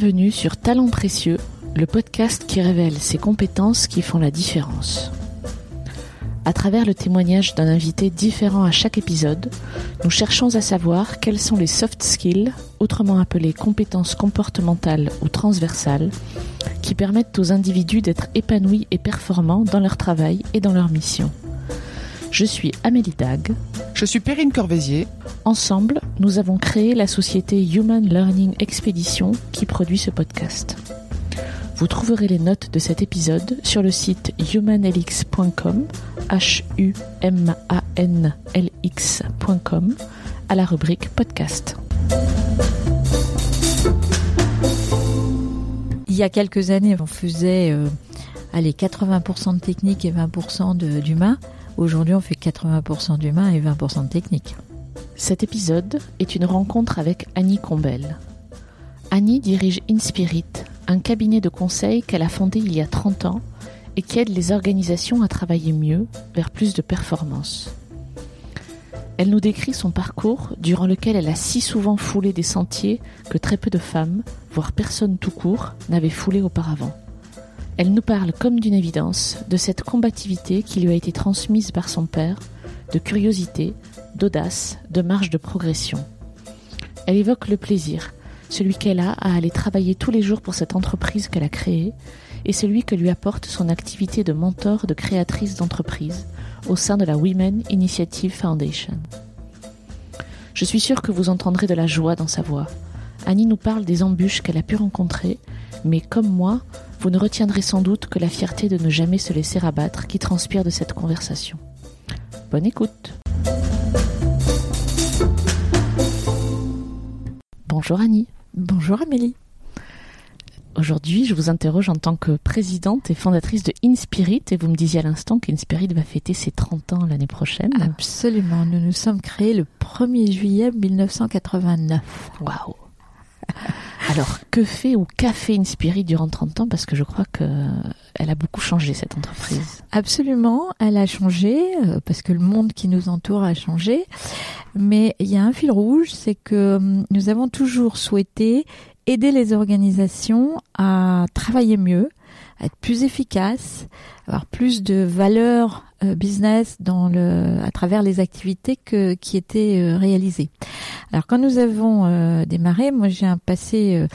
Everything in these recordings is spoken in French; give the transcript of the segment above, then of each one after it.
Bienvenue sur Talents Précieux, le podcast qui révèle ces compétences qui font la différence. À travers le témoignage d'un invité différent à chaque épisode, nous cherchons à savoir quels sont les soft skills, autrement appelés compétences comportementales ou transversales, qui permettent aux individus d'être épanouis et performants dans leur travail et dans leur mission. Je suis Amélie Dag. Je suis Perrine Corvézier. Ensemble, nous avons créé la société Human Learning Expedition qui produit ce podcast. Vous trouverez les notes de cet épisode sur le site humanlx.com, h u m a n l x.com, à la rubrique podcast. Il y a quelques années, on faisait euh, allez, 80% de technique et 20% d'humain. Aujourd'hui, on fait 80% d'humain et 20% de technique. Cet épisode est une rencontre avec Annie Combel. Annie dirige Inspirit, un cabinet de conseil qu'elle a fondé il y a 30 ans et qui aide les organisations à travailler mieux vers plus de performance. Elle nous décrit son parcours durant lequel elle a si souvent foulé des sentiers que très peu de femmes, voire personne tout court, n'avaient foulé auparavant. Elle nous parle comme d'une évidence de cette combativité qui lui a été transmise par son père, de curiosité, d'audace, de marge de progression. Elle évoque le plaisir, celui qu'elle a à aller travailler tous les jours pour cette entreprise qu'elle a créée, et celui que lui apporte son activité de mentor de créatrice d'entreprise au sein de la Women Initiative Foundation. Je suis sûre que vous entendrez de la joie dans sa voix. Annie nous parle des embûches qu'elle a pu rencontrer, mais comme moi, vous ne retiendrez sans doute que la fierté de ne jamais se laisser abattre qui transpire de cette conversation. Bonne écoute Bonjour Annie. Bonjour Amélie. Aujourd'hui, je vous interroge en tant que présidente et fondatrice de Inspirit et vous me disiez à l'instant qu'Inspirit va fêter ses 30 ans l'année prochaine. Absolument, nous nous sommes créés le 1er juillet 1989. Waouh alors, que fait ou qu'a fait Inspirit durant 30 ans? Parce que je crois qu'elle a beaucoup changé, cette entreprise. Absolument, elle a changé, euh, parce que le monde qui nous entoure a changé. Mais il y a un fil rouge, c'est que hum, nous avons toujours souhaité aider les organisations à travailler mieux, à être plus efficaces, avoir plus de valeur business dans le, à travers les activités que, qui étaient euh, réalisées. Alors quand nous avons euh, démarré, moi j'ai un passé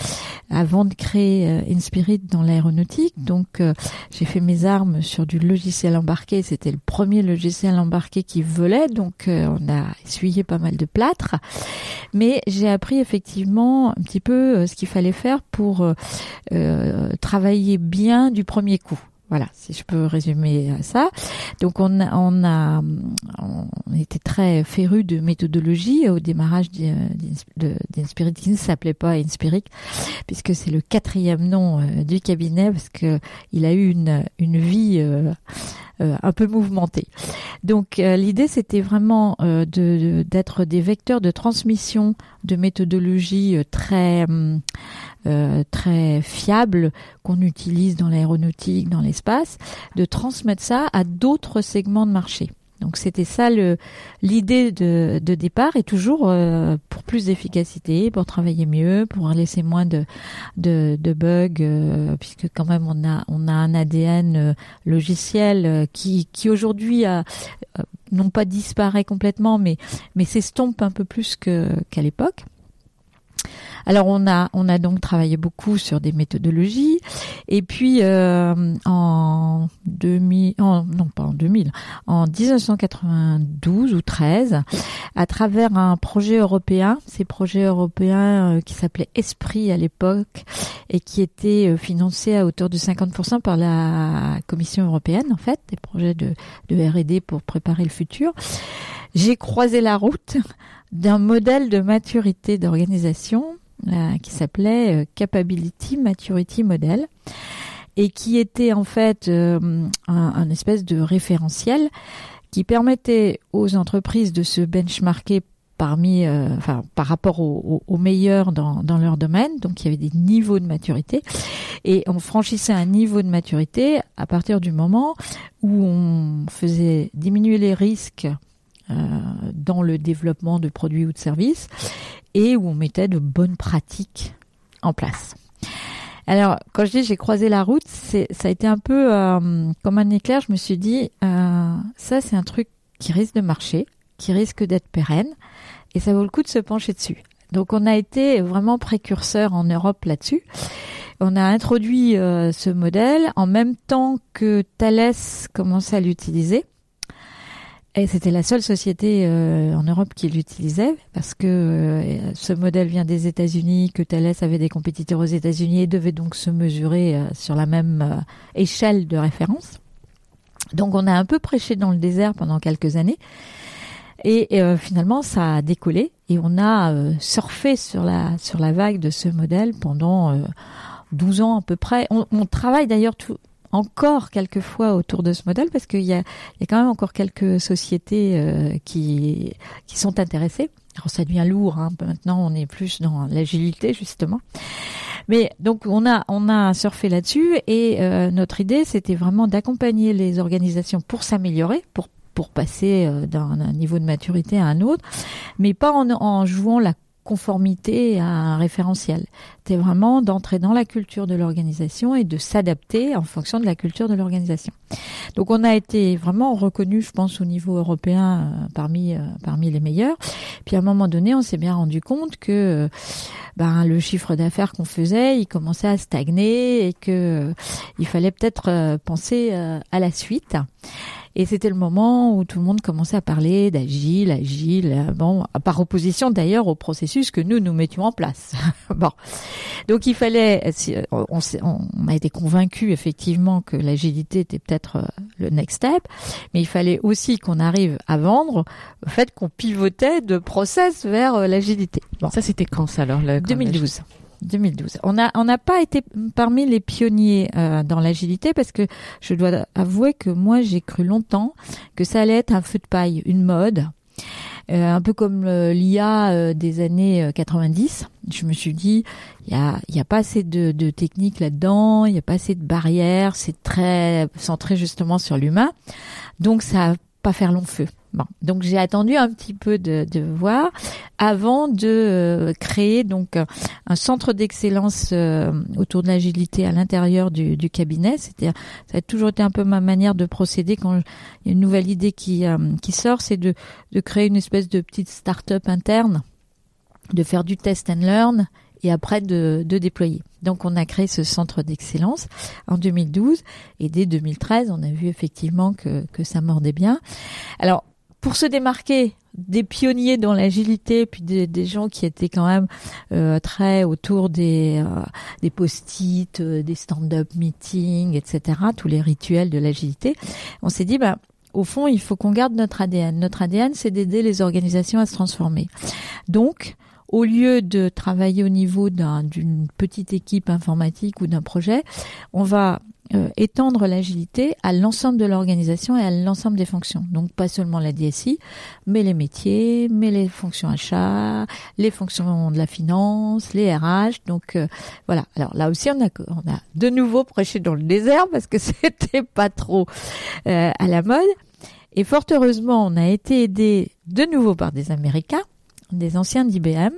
avant de créer Inspirit dans l'aéronautique, donc j'ai fait mes armes sur du logiciel embarqué. C'était le premier logiciel embarqué qui volait, donc on a essuyé pas mal de plâtre. Mais j'ai appris effectivement un petit peu ce qu'il fallait faire pour travailler bien du premier coup. Voilà, si je peux résumer ça. Donc on, on a on était très féru de méthodologie au démarrage d'Inspirit qui ne s'appelait pas Inspirit puisque c'est le quatrième nom euh, du cabinet parce que il a eu une vie euh, euh, un peu mouvementée. Donc l'idée c'était vraiment d'être des vecteurs de transmission de méthodologie très hum, euh, très fiable qu'on utilise dans l'aéronautique, dans l'espace, de transmettre ça à d'autres segments de marché. Donc c'était ça l'idée de, de départ et toujours euh, pour plus d'efficacité, pour travailler mieux, pour laisser moins de de, de bugs euh, puisque quand même on a on a un ADN logiciel qui qui aujourd'hui a non pas disparaît complètement mais mais s'estompe un peu plus qu'à l'époque. Alors on a on a donc travaillé beaucoup sur des méthodologies et puis euh, en 2000 non pas en 2000 en 1992 ou 13 à travers un projet européen, ces projets européens euh, qui s'appelait Esprit à l'époque et qui était euh, financé à hauteur de 50% par la Commission européenne en fait, des projets de R&D pour préparer le futur. J'ai croisé la route d'un modèle de maturité d'organisation euh, qui s'appelait euh, Capability Maturity Model et qui était en fait euh, un, espèce de référentiel qui permettait aux entreprises de se benchmarker par rapport aux, meilleurs dans, dans, leur domaine. Donc, il y avait des niveaux de maturité. Et on franchissait un niveau de maturité à partir du moment où on faisait diminuer les risques dans le développement de produits ou de services et où on mettait de bonnes pratiques en place. Alors, quand je dis j'ai croisé la route, c'est ça a été un peu euh, comme un éclair. Je me suis dit, euh, ça c'est un truc qui risque de marcher, qui risque d'être pérenne, et ça vaut le coup de se pencher dessus. Donc, on a été vraiment précurseur en Europe là-dessus. On a introduit euh, ce modèle en même temps que Thales commençait à l'utiliser. Et c'était la seule société euh, en Europe qui l'utilisait parce que euh, ce modèle vient des États-Unis, que Thales avait des compétiteurs aux États-Unis et devait donc se mesurer sur la même échelle de référence. Donc on a un peu prêché dans le désert pendant quelques années. Et finalement, ça a décollé et on a surfé sur la sur la vague de ce modèle pendant 12 ans à peu près. On, on travaille d'ailleurs tout, encore quelques fois autour de ce modèle parce qu'il y a, quand même encore quelques sociétés euh, qui, sont intéressées. Alors ça devient lourd, hein. maintenant on est plus dans l'agilité justement. Mais donc on a on a surfé là-dessus et euh, notre idée c'était vraiment d'accompagner les organisations pour s'améliorer, pour pour passer euh, d'un niveau de maturité à un autre, mais pas en, en jouant la conformité à un référentiel. C'est vraiment d'entrer dans la culture de l'organisation et de s'adapter en fonction de la culture de l'organisation. Donc on a été vraiment reconnu, je pense, au niveau européen euh, parmi euh, parmi les meilleurs. Puis à un moment donné, on s'est bien rendu compte que euh, ben, le chiffre d'affaires qu'on faisait, il commençait à stagner et que il fallait peut-être penser à la suite. Et c'était le moment où tout le monde commençait à parler d'agile, agile, euh, bon, par opposition d'ailleurs au processus que nous nous mettions en place. bon, donc il fallait, on, on a été convaincu effectivement que l'agilité était peut-être euh, le next step, mais il fallait aussi qu'on arrive à vendre le fait qu'on pivotait de process vers euh, l'agilité. Bon. Ça c'était quand ça alors 2012. 2012. On n'a on pas été parmi les pionniers euh, dans l'agilité parce que je dois avouer que moi j'ai cru longtemps que ça allait être un feu de paille, une mode. Euh, un peu comme euh, l'IA des années 90. Je me suis dit, il y a, pas assez de, de techniques là-dedans, il y a pas assez de barrières, c'est très centré justement sur l'humain. Donc ça va pas faire long feu. Bon, donc j'ai attendu un petit peu de, de voir avant de euh, créer donc un centre d'excellence euh, autour de l'agilité à l'intérieur du, du cabinet. C'était ça a toujours été un peu ma manière de procéder quand il y a une nouvelle idée qui euh, qui sort, c'est de de créer une espèce de petite start-up interne, de faire du test and learn et après de, de déployer. Donc on a créé ce centre d'excellence en 2012 et dès 2013 on a vu effectivement que, que ça mordait bien. Alors pour se démarquer des pionniers dans l'agilité, puis des, gens qui étaient quand même euh, très autour des, euh, des post-it, euh, des stand-up meetings, etc., tous les rituels de l'agilité, on s'est dit, bah, au fond, il faut qu'on garde notre ADN. Notre ADN, c'est d'aider les organisations à se transformer. Donc, au lieu de travailler au niveau d'une petite équipe informatique ou d'un projet, on va euh, étendre l'agilité à l'ensemble de l'organisation et à l'ensemble des fonctions. Donc pas seulement la DSI, mais les métiers, mais les fonctions achats, les fonctions de la finance, les RH. Donc euh, voilà. Alors là aussi on a on a de nouveau prêché dans le désert parce que c'était pas trop euh, à la mode. Et fort heureusement, on a été aidé de nouveau par des Américains, des anciens d'IBM,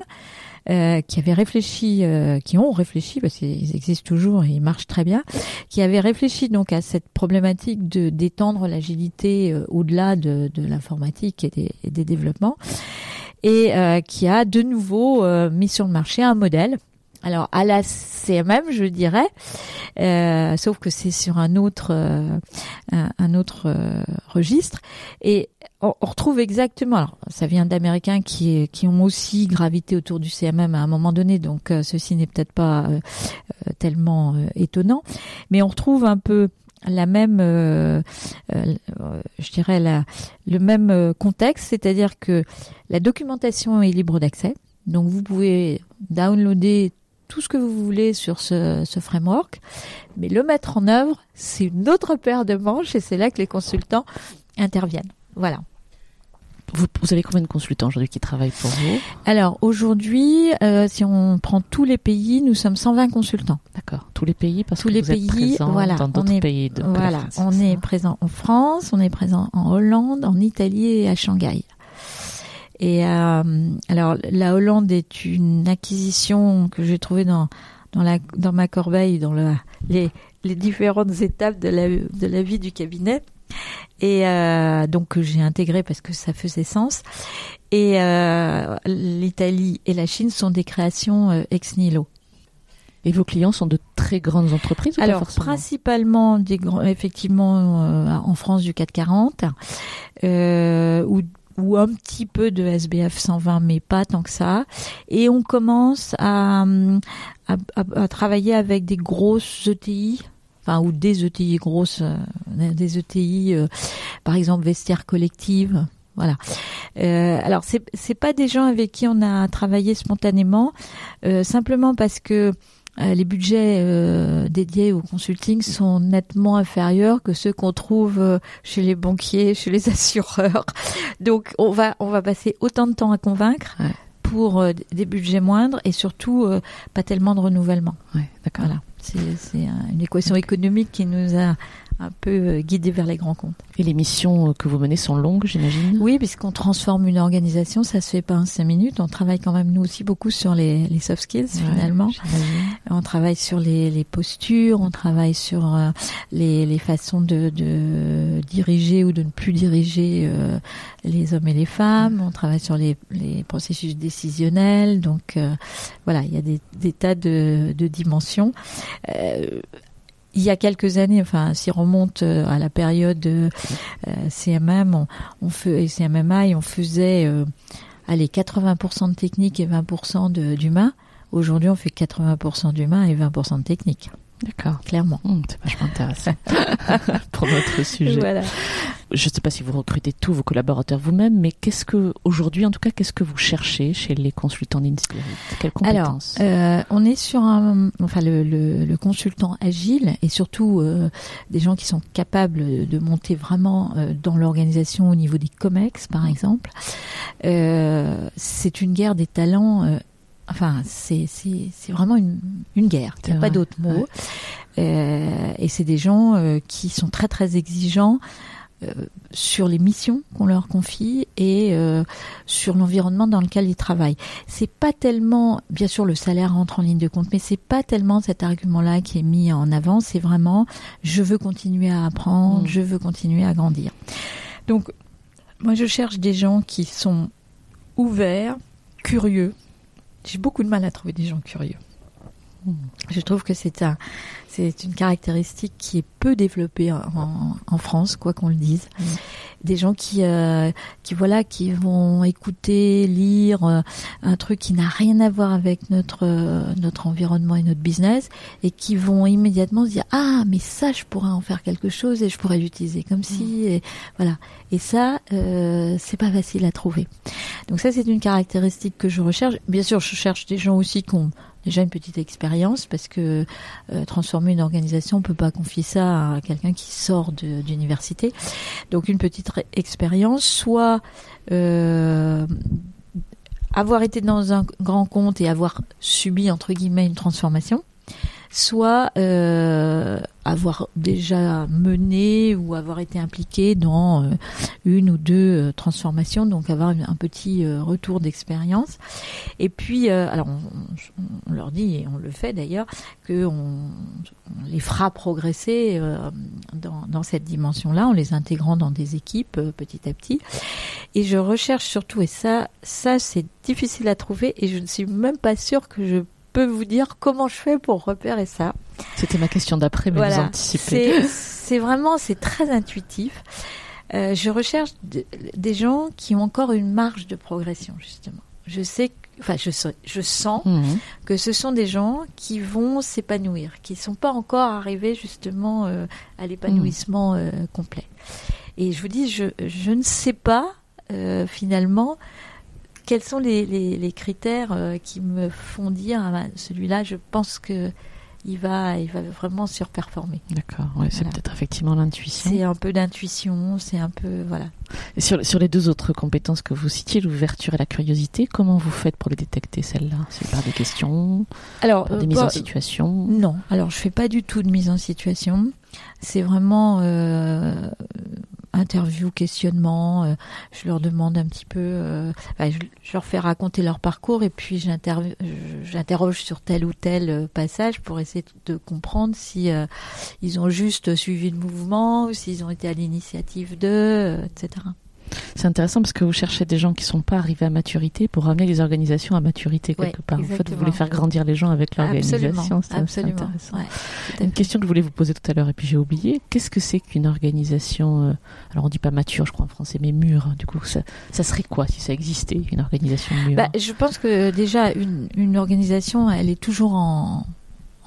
euh, qui avaient réfléchi, euh, qui ont réfléchi parce qu'ils existent toujours et ils marchent très bien, qui avaient réfléchi donc à cette problématique de d'étendre l'agilité euh, au-delà de, l'informatique et des, développements, et qui a de nouveau mis sur le marché un modèle alors à la CMM, je dirais, euh, sauf que c'est sur un autre euh, un, autre euh, registre et on, retrouve exactement. Alors ça vient d'Américains qui qui ont aussi gravité autour du CMM à un moment donné, donc ceci n'est peut-être pas tellement étonnant, mais on retrouve un peu la même, je dirais la, le même contexte, c'est-à-dire que la documentation est libre d'accès. Donc vous pouvez downloader tout ce que vous voulez sur ce, ce framework, mais le mettre en œuvre, c'est une autre paire de manches et c'est là que les consultants interviennent. Voilà. Vous, vous avez combien de consultants aujourd'hui qui travaillent pour vous? Alors aujourd'hui, euh, si on prend tous les pays, nous sommes 120 consultants. D'accord. Tous les pays parce tous que les vous pays, êtes voilà, dans d'autres pays. De voilà, on est présent en France, on est présent en Hollande, en Italie et à Shanghai. Et euh, alors la Hollande est une acquisition que j'ai trouvée dans dans, la, dans ma corbeille, dans le, les, les différentes étapes de la, de la vie du cabinet. Et euh, donc j'ai intégré parce que ça faisait sens. Et euh, l'Italie et la Chine sont des créations euh, ex nihilo. Et vos clients sont de très grandes entreprises ou Alors pas principalement des grands, effectivement en France du 440 euh, ou ou un petit peu de SBF 120, mais pas tant que ça. Et on commence à, à, à- à travailler avec des grosses ETI, enfin ou des ETI grosses, euh, des ETI, euh, par exemple Vestiaire Collective. Voilà. Euh, alors c'est c'est pas des gens avec qui on a travaillé spontanément, euh, simplement parce que les budgets euh, dédiés au consulting sont nettement inférieurs que ceux qu'on trouve euh, chez les banquiers, chez les assureurs. Donc on va on va passer autant de temps à convaincre Ouais. pour euh, des budgets moindres et surtout euh, pas tellement de renouvellement. Ouais, d'accord. Voilà, c'est c'est un- une équation économique qui nous a un peu euh, guidés vers les grands comptes. Et les missions que vous menez sont longues, j'imagine? Oui, puisqu'on transforme une organisation, ça se fait pas en cinq minutes. On travaille quand même nous aussi beaucoup sur les, les soft skills Ouais, finalement. On travaille sur les, les postures, on travaille sur euh, les, les façons de, de diriger ou de ne plus diriger euh, les hommes et les femmes. On travaille sur les, les processus décisionnels. Donc euh, voilà, il y a des, des tas de, de dimensions. Euh, il y a quelques années, enfin, s'y remonte euh, à la période euh, CMM, on, on on faisait euh, allez 80% de technique et 20% de- d'humain. Aujourd'hui, on fait 80% d'humain et 20% de technique, D'accord. clairement. Hum, c'est vachement intéressant pour notre sujet. Voilà. Je ne sais pas si vous recrutez tous vos collaborateurs vous-même, mais qu'est-ce que, aujourd'hui en tout cas, qu'est-ce que vous cherchez chez les consultants d'Inspirit Quelles Alors, compétences? euh, on est sur un, enfin le, le, le consultant agile et surtout euh, des gens qui sont capables de monter vraiment euh, dans l'organisation au niveau des comex, par exemple. Euh, c'est une guerre des talents. Enfin, c'est vraiment une une guerre. Il n'y a pas d'autre mot. Euh, et c'est des gens euh, qui sont très très exigeants. euh, sur les missions qu'on leur confie et sur l'environnement dans lequel ils travaillent c'est pas tellement, bien sûr, le salaire rentre en ligne de compte, mais c'est pas tellement cet argument-là qui est mis en avant. C'est vraiment, je veux continuer à apprendre, Mm. je veux continuer à grandir. Donc, moi, je cherche des gens qui sont ouverts, curieux. J'ai beaucoup de mal à trouver des gens curieux. Mm. Je trouve que c'est un, c'est une caractéristique qui est peu développée en, France, quoi qu'on le dise. Mm. Des gens qui, euh, qui voilà, qui vont écouter, lire euh, un truc qui n'a rien à voir avec notre euh, notre environnement et notre business, et qui vont immédiatement se dire ah mais ça je pourrais en faire quelque chose et je pourrais l'utiliser comme si et voilà. Et ça c'est pas facile à trouver. Donc ça c'est une caractéristique que je recherche. Bien sûr je cherche des gens aussi qui ont déjà une petite expérience parce que euh, transformer une organisation, on peut pas confier ça à quelqu'un qui sort d'université. Donc une petite expérience, soit euh, avoir été dans un grand compte et avoir subi entre guillemets une transformation, soit euh, avoir déjà mené ou avoir été impliqué dans euh, une ou deux euh, transformations, donc avoir un petit retour d'expérience. Et puis, alors on, leur dit, et on le fait d'ailleurs, que on, les fera progresser dans, cette dimension-là, en les intégrant dans des équipes petit à petit. Et je recherche surtout, et ça, ça c'est difficile à trouver, et je ne suis même pas sûre que je peux vous dire comment je fais pour repérer ça. C'était ma question d'après, mais vous Voilà, anticipez. c'est vraiment c'est très intuitif. Euh, je recherche de- des gens qui ont encore une marge de progression justement. Je sais, enfin je, je sens Mhm. que ce sont des gens qui vont s'épanouir, qui sont pas encore arrivés justement euh, à l'épanouissement euh, complet. Et je vous dis, je, je ne sais pas finalement quels sont les, les, les critères euh, qui me font dire ah ben, celui-là, je pense que il va, il va vraiment surperformer. D'accord, ouais, c'est Voilà. peut-être effectivement l'intuition. C'est un peu d'intuition, c'est un peu voilà. Et Sur, sur les deux autres compétences que vous citiez, l'ouverture et la curiosité, comment vous faites pour les détecter celles-là? C'est par des questions, Alors par des euh, mises en situation? Non, alors je fais pas du tout de mise en situation. C'est vraiment euh, interview, questionnement. euh, je leur demande un petit peu, euh, je, je leur fais raconter leur parcours et puis j'interroge sur tel ou tel euh, passage pour essayer de comprendre si ils ont juste suivi le mouvement ou s'ils ont été à l'initiative d'eux, etc. C'est intéressant parce que vous cherchez des gens qui sont pas arrivés à maturité pour ramener les organisations à maturité Ouais, quelque part. En fait, vous voulez faire grandir les gens avec l'organisation. C'est intéressant. Ouais, Une question que je voulais vous poser tout à l'heure et puis j'ai oublié. Qu'est-ce que c'est qu'une organisation euh, Alors on dit pas mature, je crois en français, mais mûre. Du coup, ça, ça serait quoi si ça existait une organisation mûre? Bah, je pense que déjà une, une organisation, elle est toujours en,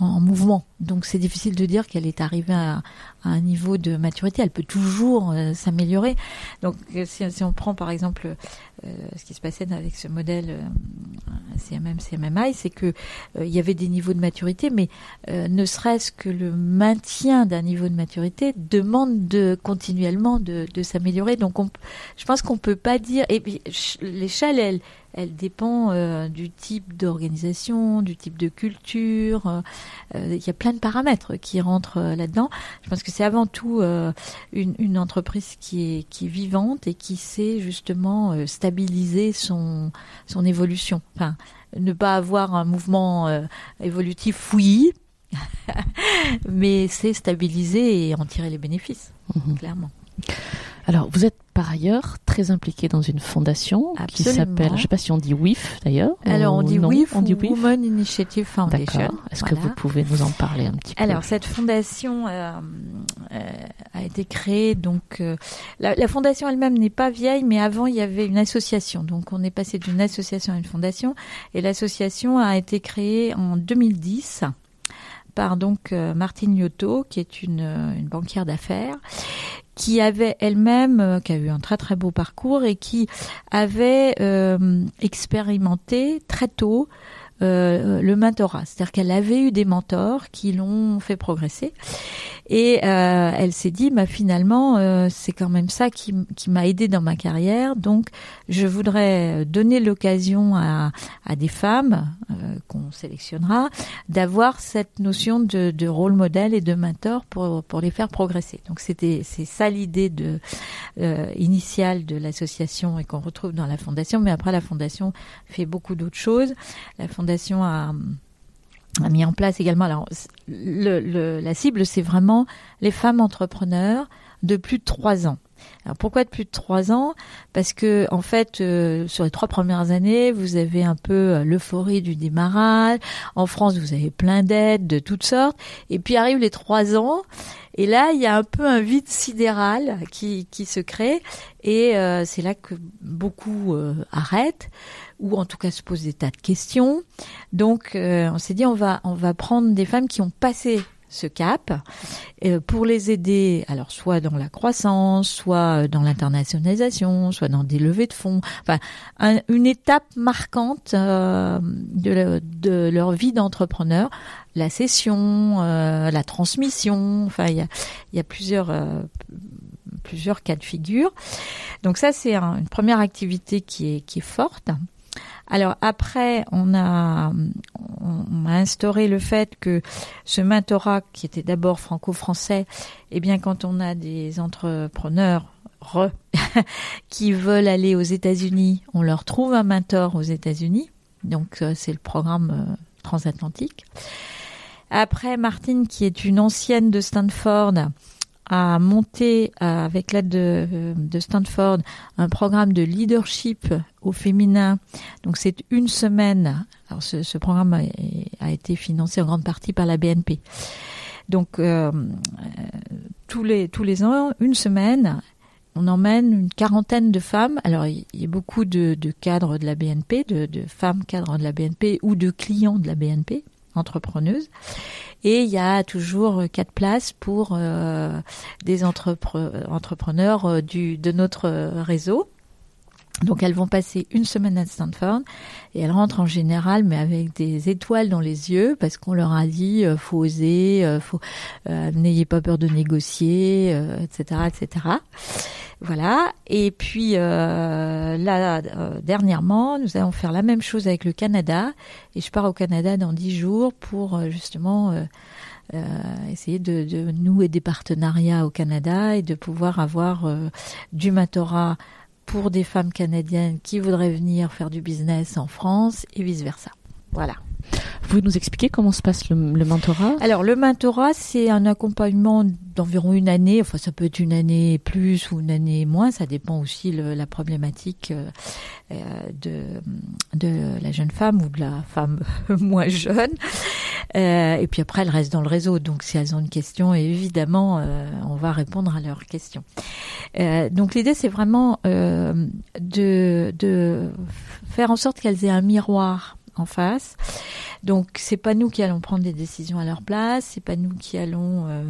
en mouvement, donc c'est difficile de dire qu'elle est arrivée à, un niveau de maturité. Elle peut toujours euh, s'améliorer. Donc euh, si, on prend par exemple euh, ce qui se passait avec ce modèle euh, CMM CMMI, c'est que il y avait des niveaux de maturité, mais ne serait-ce que le maintien d'un niveau de maturité demande de continuellement de, s'améliorer. Donc on, je pense qu'on peut pas dire. Et puis ch- l'échelle, elle, elle dépend euh, du type d'organisation, du type de culture. euh, euh, Il y a plein de paramètres qui rentrent euh, là-dedans. Je pense que c'est avant tout une, une entreprise qui est, qui est vivante et qui sait justement stabiliser son, son évolution. Enfin, ne pas avoir un mouvement évolutif fouillis, mais c'est stabiliser et en tirer les bénéfices, Mhm. clairement. Alors, vous êtes par ailleurs très impliqué dans une fondation qui s'appelle, je sais pas si on dit WIF d'ailleurs. Alors, on dit non, WIF, on dit WIF. Women Initiative Foundation. D'accord. Est-ce que vous pouvez nous en parler un petit peu? Alors cette fondation euh, euh, a été créée donc euh, la, la fondation elle-même n'est pas vieille mais avant il y avait une association donc on est passé d'une association à une fondation et l'association a été créée en 2010 par donc euh, Martine Liotto qui est une, euh, une banquière d'affaires qui avait elle-même euh, qui a eu un très très beau parcours et qui avait expérimenté très tôt euh, le mentorat, c'est-à-dire qu'elle avait eu des mentors qui l'ont fait progresser. Et euh, elle s'est dit bah finalement euh, c'est quand même ça qui, qui m'a aidé dans ma carrière. Donc je voudrais donner l'occasion à, à des femmes euh, qu'on sélectionnera d'avoir cette notion de, de rôle modèle et de mentor pour pour les faire progresser. Donc c'était c'est ça l'idée de euh, initiale de l'association et qu'on retrouve dans la fondation. Mais après la fondation fait beaucoup d'autres choses a, mis en place également. La cible, c'est vraiment les femmes entrepreneurs de plus de trois ans. Alors pourquoi de plus de trois ans? Parce que en fait, euh, sur les trois premières années, vous avez un peu euh, l'euphorie du démarrage. En France, vous avez plein d'aides de toutes sortes. Et puis arrivent les trois ans, et là, il y a un peu un vide sidéral qui, se crée. Et euh, c'est là que beaucoup arrêtent ou en tout cas se posent des tas de questions. Donc, on s'est dit on va prendre des femmes qui ont passé ce cap euh, pour les aider, alors soit dans la croissance, soit dans l'internationalisation, soit dans des levées de fonds, enfin un- une étape marquante euh, de, de leur vie d'entrepreneur, la cession, euh, la transmission, enfin il y a, y a plusieurs euh, plusieurs cas de figure. Donc ça c'est un- une première activité qui est qui est forte. Alors après, on a, instauré le fait que ce mentorat, qui était d'abord franco-français, eh bien, quand on a des entrepreneurs re, qui veulent aller aux États-Unis, on leur trouve un mentor aux États-Unis. Donc euh, c'est le programme euh, transatlantique. Après, Martine, qui est une ancienne de Stanford, a monté euh, avec l'aide de, de Stanford un programme de leadership au féminin. Donc c'est une semaine. Alors ce, programme a, a été financé en grande partie par la BNP. Donc euh, euh, tous les tous les ans, une semaine, on emmène une quarantaine de femmes. Alors il y a beaucoup de, de cadres de la BNP, de, de femmes cadres de la BNP ou de clients de la BNP entrepreneuses. Et il y a toujours quatre places pour euh, des entrepre entrepreneurs euh, du, de notre réseau. Donc elles vont passer une semaine à Stanford et elles rentrent en général, mais avec des étoiles dans les yeux, parce qu'on leur a dit euh, faut oser, euh, faut euh, n'ayez pas peur de négocier, euh, etc., etc. Voilà. Et puis euh, là, euh, dernièrement, nous allons faire la même chose avec le Canada. Et je pars au Canada dans dix jours pour euh, justement euh, essayer de, de, nouer des partenariats au Canada et de pouvoir avoir du mentorat pour des femmes canadiennes qui voudraient venir faire du business en France et vice versa. Voilà. Vous pouvez nous expliquer comment se passe le, mentorat? Alors le mentorat, c'est un accompagnement d'environ une année. Enfin, ça peut être une année plus ou une année moins. Ça dépend aussi de la problématique euh, euh, de, la jeune femme ou de la femme moins jeune. Euh, et puis après, elle reste dans le réseau. Donc si elles ont une question, évidemment, on va répondre à leurs questions. donc l'idée, c'est vraiment de faire en sorte qu'elles aient un miroir en face. Donc c'est pas nous qui allons prendre des décisions à leur place, c'est pas nous qui allons, euh,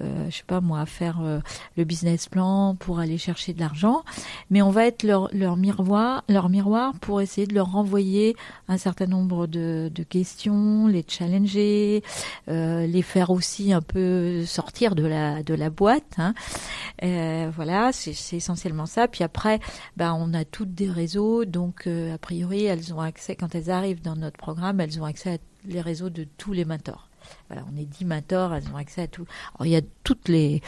euh, je sais pas moi, faire euh, le business plan pour aller chercher de l'argent, mais on va être leur, miroir, leur miroir pour essayer de leur renvoyer un certain nombre de, de questions, les challenger, euh, les faire aussi un peu sortir de la de la boîte. Hein. Euh, voilà, c'est essentiellement ça. Puis après, bah on a toutes des réseaux, donc a priori elles ont accès quand elles arrivent dans notre programme, elles ont accès les réseaux de tous les mentors. Voilà, on est 10 mentors, elles ont accès à tout. Alors, il y a toutes les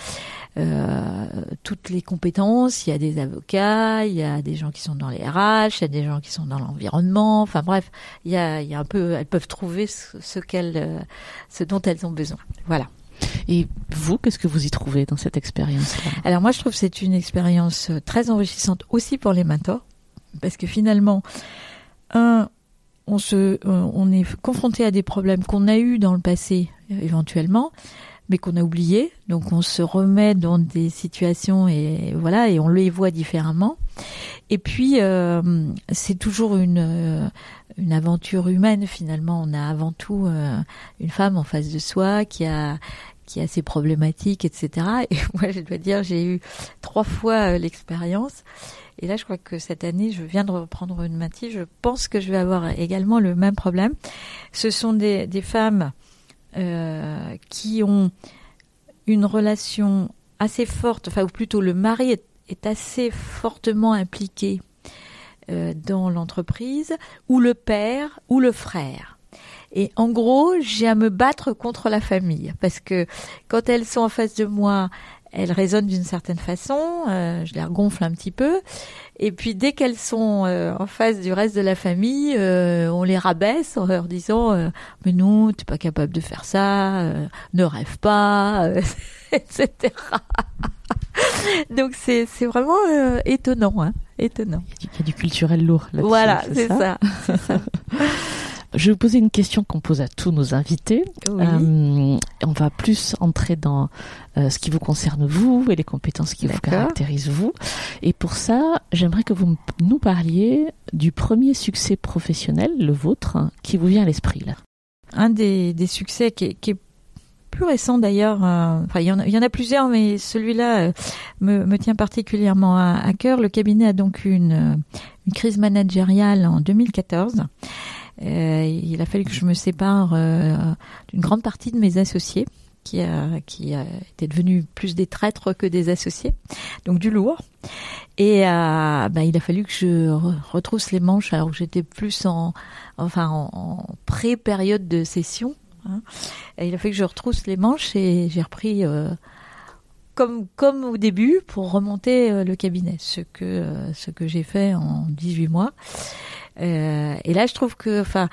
euh, toutes les compétences. Il y a des avocats, il y a des gens qui sont dans les RH, il y a des gens qui sont dans l'environnement. Enfin bref, il y a, il y a un peu, elles peuvent trouver ce, qu'elles, euh, ce dont elles ont besoin. Voilà. Et vous, qu'est-ce que vous y trouvez dans cette expérience Alors moi, je trouve que c'est une expérience euh, très enrichissante aussi pour les mentors, parce que finalement, un, on se, euh, on est confronté à des problèmes qu'on a eus dans le passé éventuellement, mais qu'on a oubliés. Donc on se remet dans des situations et voilà et on les voit différemment. Et puis euh, c'est toujours une euh, une aventure humaine finalement. On a avant tout une femme en face de soi qui a qui a ses problématiques, etc. Et moi, je dois dire, j'ai eu trois fois l'expérience. Et là, je crois que cette année, je viens de reprendre une matinée. Je pense que je vais avoir également le même problème. Ce sont des, femmes euh, qui ont une relation assez forte, enfin, ou plutôt le mari est, est assez fortement impliqué euh, dans l'entreprise, ou le père, ou le frère. Et en gros, j'ai à me battre contre la famille parce que quand elles sont en face de moi, elles résonnent d'une certaine façon, euh, je les regonfle un petit peu, et puis dès qu'elles sont euh, en face du reste de la famille, euh, on les rabaisse en leur disant mais non, t'es pas capable de faire ça, ne rêve pas, etc. Donc c'est c'est vraiment étonnant, hein, étonnant. Il y a du culturel lourd là-dessus. Voilà, c'est ça. ça. Je vais vous poser une question qu'on pose à tous nos invités. Euh, on va plus entrer dans euh, ce qui vous concerne vous et les compétences qui vous caractérisent vous. Et pour ça, j'aimerais que vous nous parliez du premier succès professionnel, le vôtre, qui vous vient à l'esprit là. Un des, des succès qui est, qui est plus récent d'ailleurs. Euh, enfin, il y, en a, il y en a plusieurs, mais celui-là me, me, tient particulièrement à, à, cœur. Le cabinet a donc une, une crise managériale en 2014. Euh, il a fallu que je me sépare euh, d'une grande partie de mes associés qui a, qui été devenu plus des traîtres que des associés, donc du lourd. Et euh, bah, il a fallu que je retrousse les manches alors que j'étais plus en, enfin en, pré-période de session. Hein. Il a fallu que je retrousse les manches et j'ai repris euh, comme comme au début pour remonter le cabinet, ce que ce que j'ai fait en 18 mois. Euh, et là, je trouve que, enfin,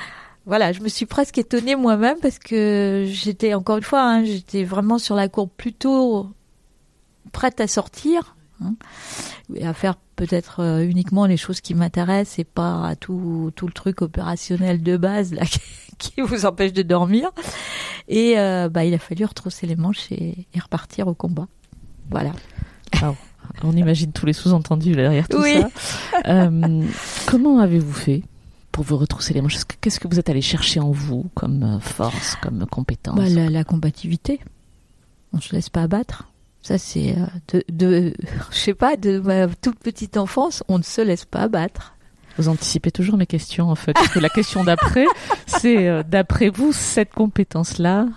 voilà, je me suis presque étonnée moi-même parce que j'étais encore une fois, hein, j'étais vraiment sur la courbe plutôt prête à sortir. Hein, à faire peut-être euh, uniquement les choses qui m'intéressent et pas à tout, tout le truc opérationnel de base là qui vous empêche de dormir. Et euh, bah, il a fallu retrousser les manches et, et repartir au combat. Voilà. On imagine tous les sous-entendus derrière tout ça. Euh, comment avez-vous fait pour vous retrousser les manches Qu'est-ce que vous êtes allé chercher en vous comme euh, force, comme compétence bah, la, combativité. On se laisse pas abattre. Ça, c'est euh, de, de, je sais pas, de ma toute petite enfance, on ne se laisse pas abattre. Vous anticipez toujours mes questions, en fait. Parce que la question d'après, c'est, d'après vous, cette compétence-là,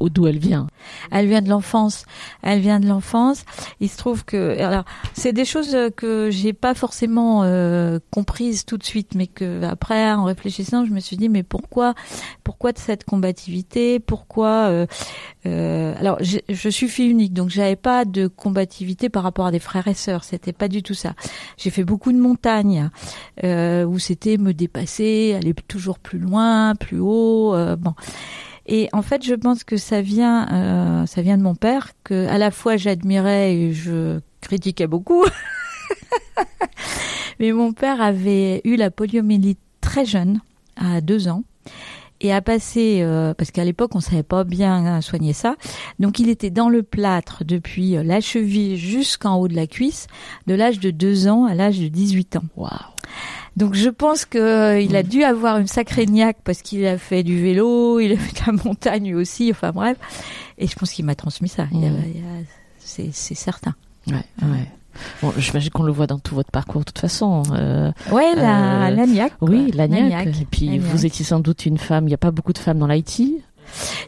D'où elle vient Elle vient de l'enfance. Elle vient de l'enfance. Il se trouve que alors c'est des choses que j'ai pas forcément euh, comprises tout de suite, mais que après en réfléchissant, je me suis dit mais pourquoi pourquoi de cette combativité? Pourquoi euh, euh, Alors je suis fille unique, donc j'avais pas de combativité par rapport à des frères et sœurs. C'était pas du tout ça. J'ai fait beaucoup de montagnes où c'était me dépasser, aller toujours plus loin, plus haut. bon. Et en fait, je pense que ça vient, euh, ça vient de mon père, que à la fois j'admirais et je critiquais beaucoup. Mais mon père avait eu la poliomyélite très jeune, à deux ans, et a passé, euh, parce qu'à l'époque on savait pas bien soigner ça, donc il était dans le plâtre depuis la cheville jusqu'en haut de la cuisse, de l'âge de deux ans à l'âge de 18 ans. Waouh donc je pense que euh, il a mm. dû avoir une sacrée niaque parce qu'il a fait du vélo, il a fait de la montagne aussi, enfin bref. Et je pense qu'il m'a transmis ça. Mm. C'est certain. Ouais, ouais. Bon, j'imagine qu'on le voit dans tout votre parcours de toute façon. Euh, ouais, la, euh, la niaque. Oui, la niaque. Et puis vous étiez sans doute une femme. Il n'y a pas beaucoup de femmes dans l'IT. Il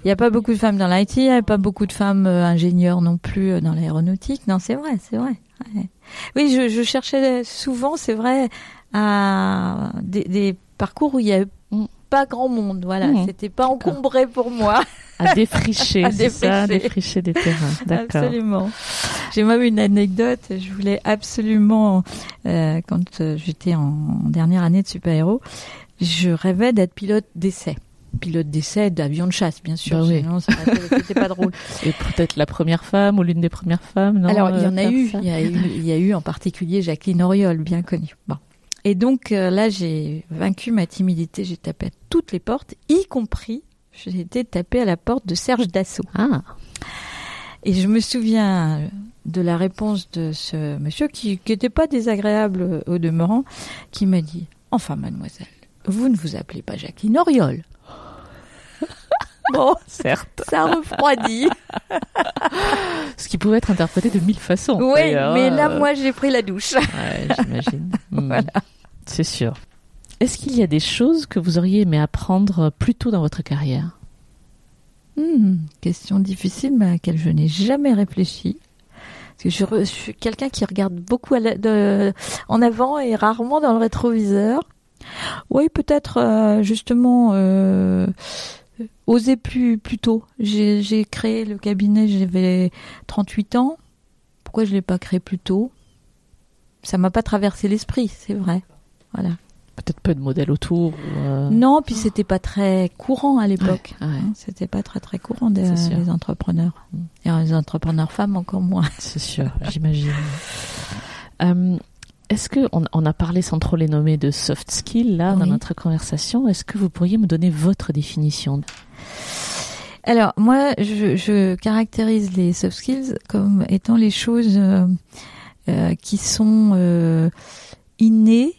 n'y a pas beaucoup de femmes dans l'IT. Il n'y a pas beaucoup de femmes euh, ingénieurs non plus euh, dans l'aéronautique. Non, c'est vrai, c'est vrai. Ouais. Oui, je, je cherchais souvent, c'est vrai, à des, des, parcours où il y a pas grand monde. Voilà, mm. c'était pas encombré pour moi. À défricher, à défricher. Ça, défricher des terrains. D'accord. Absolument. J'ai même une anecdote. Je voulais absolument, euh, quand euh, j'étais en dernière année de super-héros, je rêvais d'être pilote d'essai pilote d'essai d'avion de chasse, bien sûr. Bah oui. Sinon, c'était pas drôle. Et peut-être la première femme ou l'une des premières femmes. Non, Alors, il y en a euh, eu. Il y a eu, il y a eu en particulier Jacqueline Auriol, bien connue. Bon. Et donc euh, là, j'ai vaincu ma timidité. J'ai tapé à toutes les portes, y compris, j'ai été tapé à la porte de Serge Dassault. Ah. Et je me souviens de la réponse de ce monsieur qui n'était pas désagréable au demeurant, qui m'a dit Enfin, mademoiselle, vous ne vous appelez pas Jacqueline Oriol. Bon, certes. Ça refroidit. Ce qui pouvait être interprété de mille façons. Oui, mais là, moi, j'ai pris la douche. Ouais, j'imagine. voilà. C'est sûr. Est-ce qu'il y a des choses que vous auriez aimé apprendre plus tôt dans votre carrière? Hmm, Question difficile, mais à laquelle je n'ai jamais réfléchi. Parce que je, suis quelqu'un qui regarde beaucoup en avant et rarement dans le rétroviseur. Oui, peut-être euh, justement euh, oser plus, plus tôt. J'ai créé le cabinet, j'avais 38 ans. Pourquoi je ne l'ai pas créé plus tôt? Ça m'a pas traversé l'esprit, c'est vrai. Voilà. Peut-être peu de modèles autour. Euh, non, puis c'était pas très courant à l'époque. Hein, c'était pas très très courant des, les entrepreneurs. Et les entrepreneurs femmes encore moins. C'est sûr, j'imagine. Euh, est-ce que on, a parlé sans trop les nommer de soft skills là dans notre conversation? Est-ce que vous pourriez me donner votre définition? Alors moi, je, je, caractérise les soft skills comme étant les choses euh, qui sont innées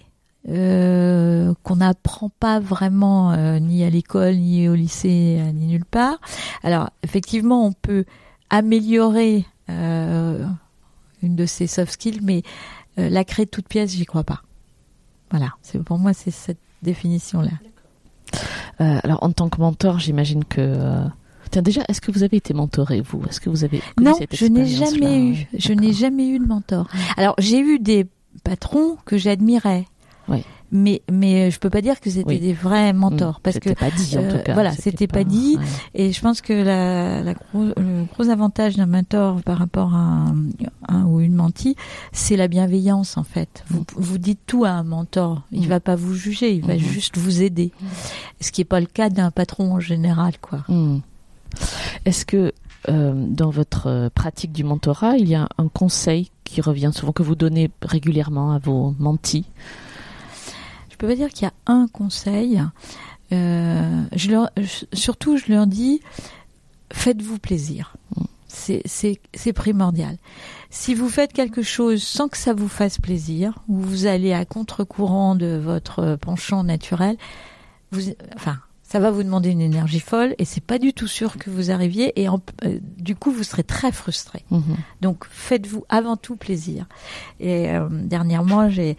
euh, qu'on n'apprend pas vraiment euh, ni à l'école, ni au lycée, euh, ni nulle part. Alors effectivement, on peut améliorer une de ces soft skills, mais la créer toute pièce, j'y crois pas. Voilà, c'est pour moi c'est cette définition-là. alors en tant que mentor, j'imagine que Tiens, déjà, est-ce que vous avez été mentoré, vous? Est-ce que vous avez Non, je n'ai jamais eu. Je n'ai jamais eu de mentor. Alors, j'ai eu des patrons que j'admirais, oui. Mais mais je peux pas dire que c'était des vrais mentors mmh. parce que pas dit en tout euh, cas. Voilà, c'était pas, dit. Et je pense que la, la gros, le gros avantage d'un mentor par rapport à un, ou une mentie, c'est la bienveillance en fait. Vous, vous dites tout à un mentor, il mmh. va pas vous juger, il va juste vous aider. Ce qui est pas le cas d'un patron en général, quoi. Est-ce que euh, dans votre euh, pratique du mentorat, il y a un conseil qui revient souvent que vous donnez régulièrement à vos mentis? Je peux pas dire qu'il y a un conseil. Euh, je leur, surtout, je leur dis, faites-vous plaisir. C'est primordial. Si vous faites quelque chose sans que ça vous fasse plaisir, ou vous allez à contre-courant de votre penchant naturel, vous, enfin, ça va vous demander une énergie folle et c'est pas du tout sûr que vous arriviez et euh, du coup vous serez très frustré. Mhm. Donc faites-vous avant tout plaisir. Et euh, dernièrement j'ai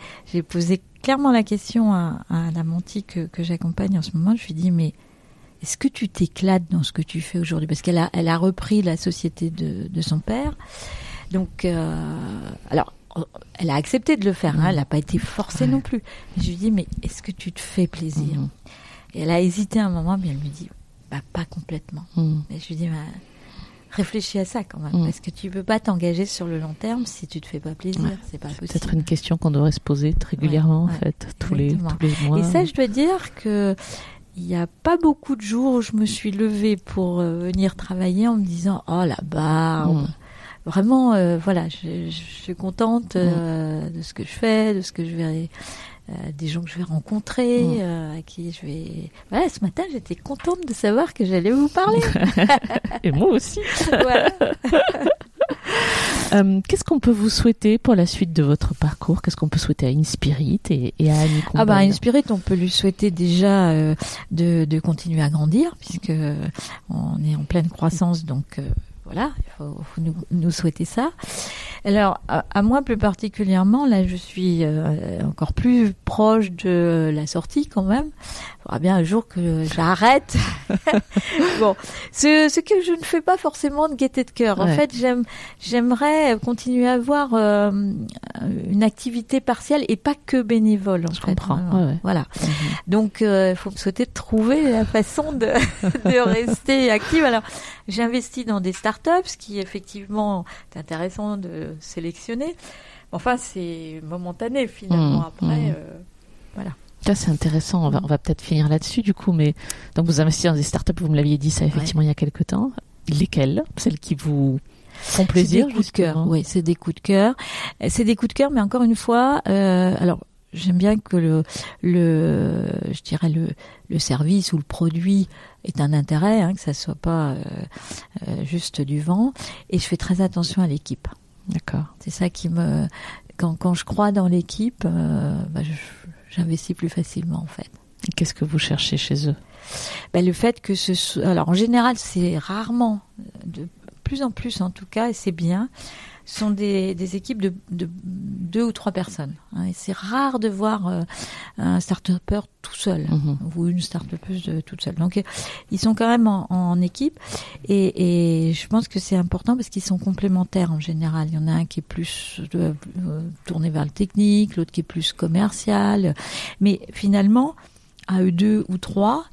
posé clairement la question à, à la mentie que, que j'accompagne en ce moment. Je lui dis mais est-ce que tu t'éclates dans ce que tu fais aujourd'hui? Parce qu'elle a, elle a repris la société de, de son père. Donc, euh, alors, elle a accepté de le faire. Hein, elle n'a pas été forcée non plus. je lui dis, mais est-ce que tu te fais plaisir? Mhm. Et elle a hésité un moment, mais elle me dit, bah pas complètement. Mm. Et je lui dis, bah, réfléchis à ça quand même, Mm. parce que tu peux pas t'engager sur le long terme si tu te fais pas plaisir. Ouais. C'est pas possible. Peut-être une question qu'on devrait se poser très régulièrement, Ouais, en fait, tous les, tous les mois. Et ça, je dois dire que il n'y a pas beaucoup de jours où je me suis levée pour euh, venir travailler en me disant oh la barbe. Mm. Vraiment, euh, voilà, je, je suis contente euh, de ce que je fais, de ce que je vais, des gens que je vais rencontrer, Mm. euh, à qui je vais. Voilà, ce matin, j'étais contente de savoir que j'allais vous parler. Et moi aussi. voilà. Euh, Qu'est-ce qu'on peut vous souhaiter pour la suite de votre parcours? Qu'est-ce qu'on peut souhaiter à Inspirit et, et à Annie Ah bah Inspirit, on peut lui souhaiter déjà euh, de, de continuer à grandir puisque on est en pleine croissance, donc euh, voilà, il faut, nous, souhaiter ça. Alors à, à moi plus particulièrement, là je suis euh, encore plus proche de la sortie quand même. Faudra bien un jour que j'arrête. bon, ce, ce que je ne fais pas forcément de gaieté de cœur. En fait, j'aime, j'aimerais continuer à avoir euh, une activité partielle et pas que bénévole. En Je fait. comprends, Voilà. ouais, ouais. Voilà. Mhm. Donc, euh, il faut me souhaiter de trouver la façon de, de rester active. Alors, j'investis dans des startups, ce qui effectivement est intéressant de sélectionner. Enfin, c'est momentané finalement. Mmh, Après, mmh. euh, voilà. Ça, c'est intéressant. On va, peut-être finir là-dessus, du coup. Mais donc, vous investissez dans des startups, vous me l'aviez dit ça effectivement il y a quelques temps. Lesquelles? Celles qui vous font plaisir C'est des coups de cœur. Oui, c'est des coups de cœur. C'est des coups de cœur, mais encore une fois, euh, alors j'aime bien que le, le, je dirais le, le service ou le produit est un intérêt, hein, que ça soit pas euh, euh, juste du vent. Et je fais très attention à l'équipe. D'accord. C'est ça qui me, quand, quand je crois dans l'équipe, euh, bah, je- j'investis plus facilement en fait. Et Qu'est-ce que vous cherchez chez eux? Ben, le fait que ce soit, alors en général c'est rarement, de plus en plus en tout cas, et c'est bien, sont des, des équipes de, de deux ou trois personnes. hein, et c'est rare de voir euh, un start-upper tout seul Mhm. ou une start-upeuse de- toute seule. Donc euh, ils sont quand même en, en équipe et, et je pense que c'est important parce qu'ils sont complémentaires en général. Il y en a un qui est plus euh, euh, tourné vers le technique, l'autre qui est plus commercial. Mais finalement, à eux deux ou trois,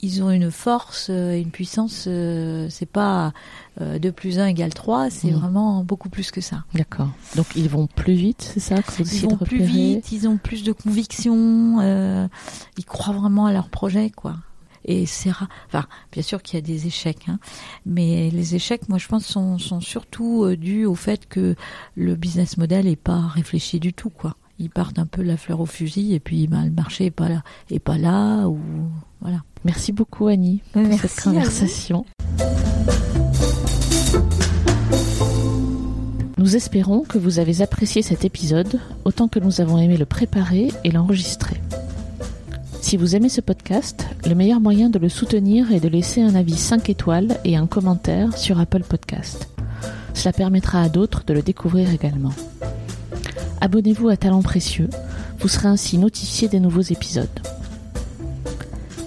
ils ont une force, euh, une puissance. euh, c'est pas euh, 2 plus 1 égale 3, c'est vraiment beaucoup plus que ça. D'accord. Donc, ils vont plus vite, c'est ça que vous Ils vont plus vite, ils ont plus de conviction, euh, ils croient vraiment à leur projet, quoi. Et c'est rare. Enfin, bien sûr qu'il y a des échecs, hein, mais les échecs, moi, je pense, sont, sont surtout euh, dus au fait que le business model est pas réfléchi du tout, quoi. Ils partent un peu la fleur au fusil et puis ben, le marché est pas là, est pas là ou voilà. Merci beaucoup, Annie, pour Merci cette conversation. Nous espérons que vous avez apprécié cet épisode autant que nous avons aimé le préparer et l'enregistrer. Si vous aimez ce podcast, le meilleur moyen de le soutenir est de laisser un avis 5 étoiles et un commentaire sur Apple Podcast. Cela permettra à d'autres de le découvrir également. Abonnez-vous à Talent Précieux, vous serez ainsi notifié des nouveaux épisodes.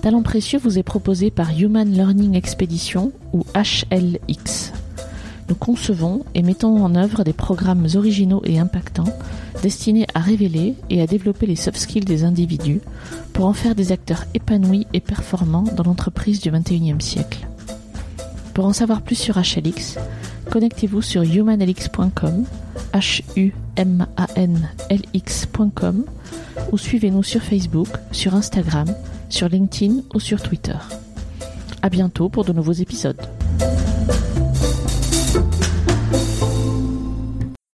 Talent Précieux vous est proposé par Human Learning Expedition ou HLX. Nous concevons et mettons en œuvre des programmes originaux et impactants destinés à révéler et à développer les soft skills des individus pour en faire des acteurs épanouis et performants dans l'entreprise du 21e siècle. Pour en savoir plus sur HLX, connectez-vous sur humanlx.com, h m a n l x.com ou suivez-nous sur Facebook, sur Instagram, sur LinkedIn ou sur Twitter. À bientôt pour de nouveaux épisodes.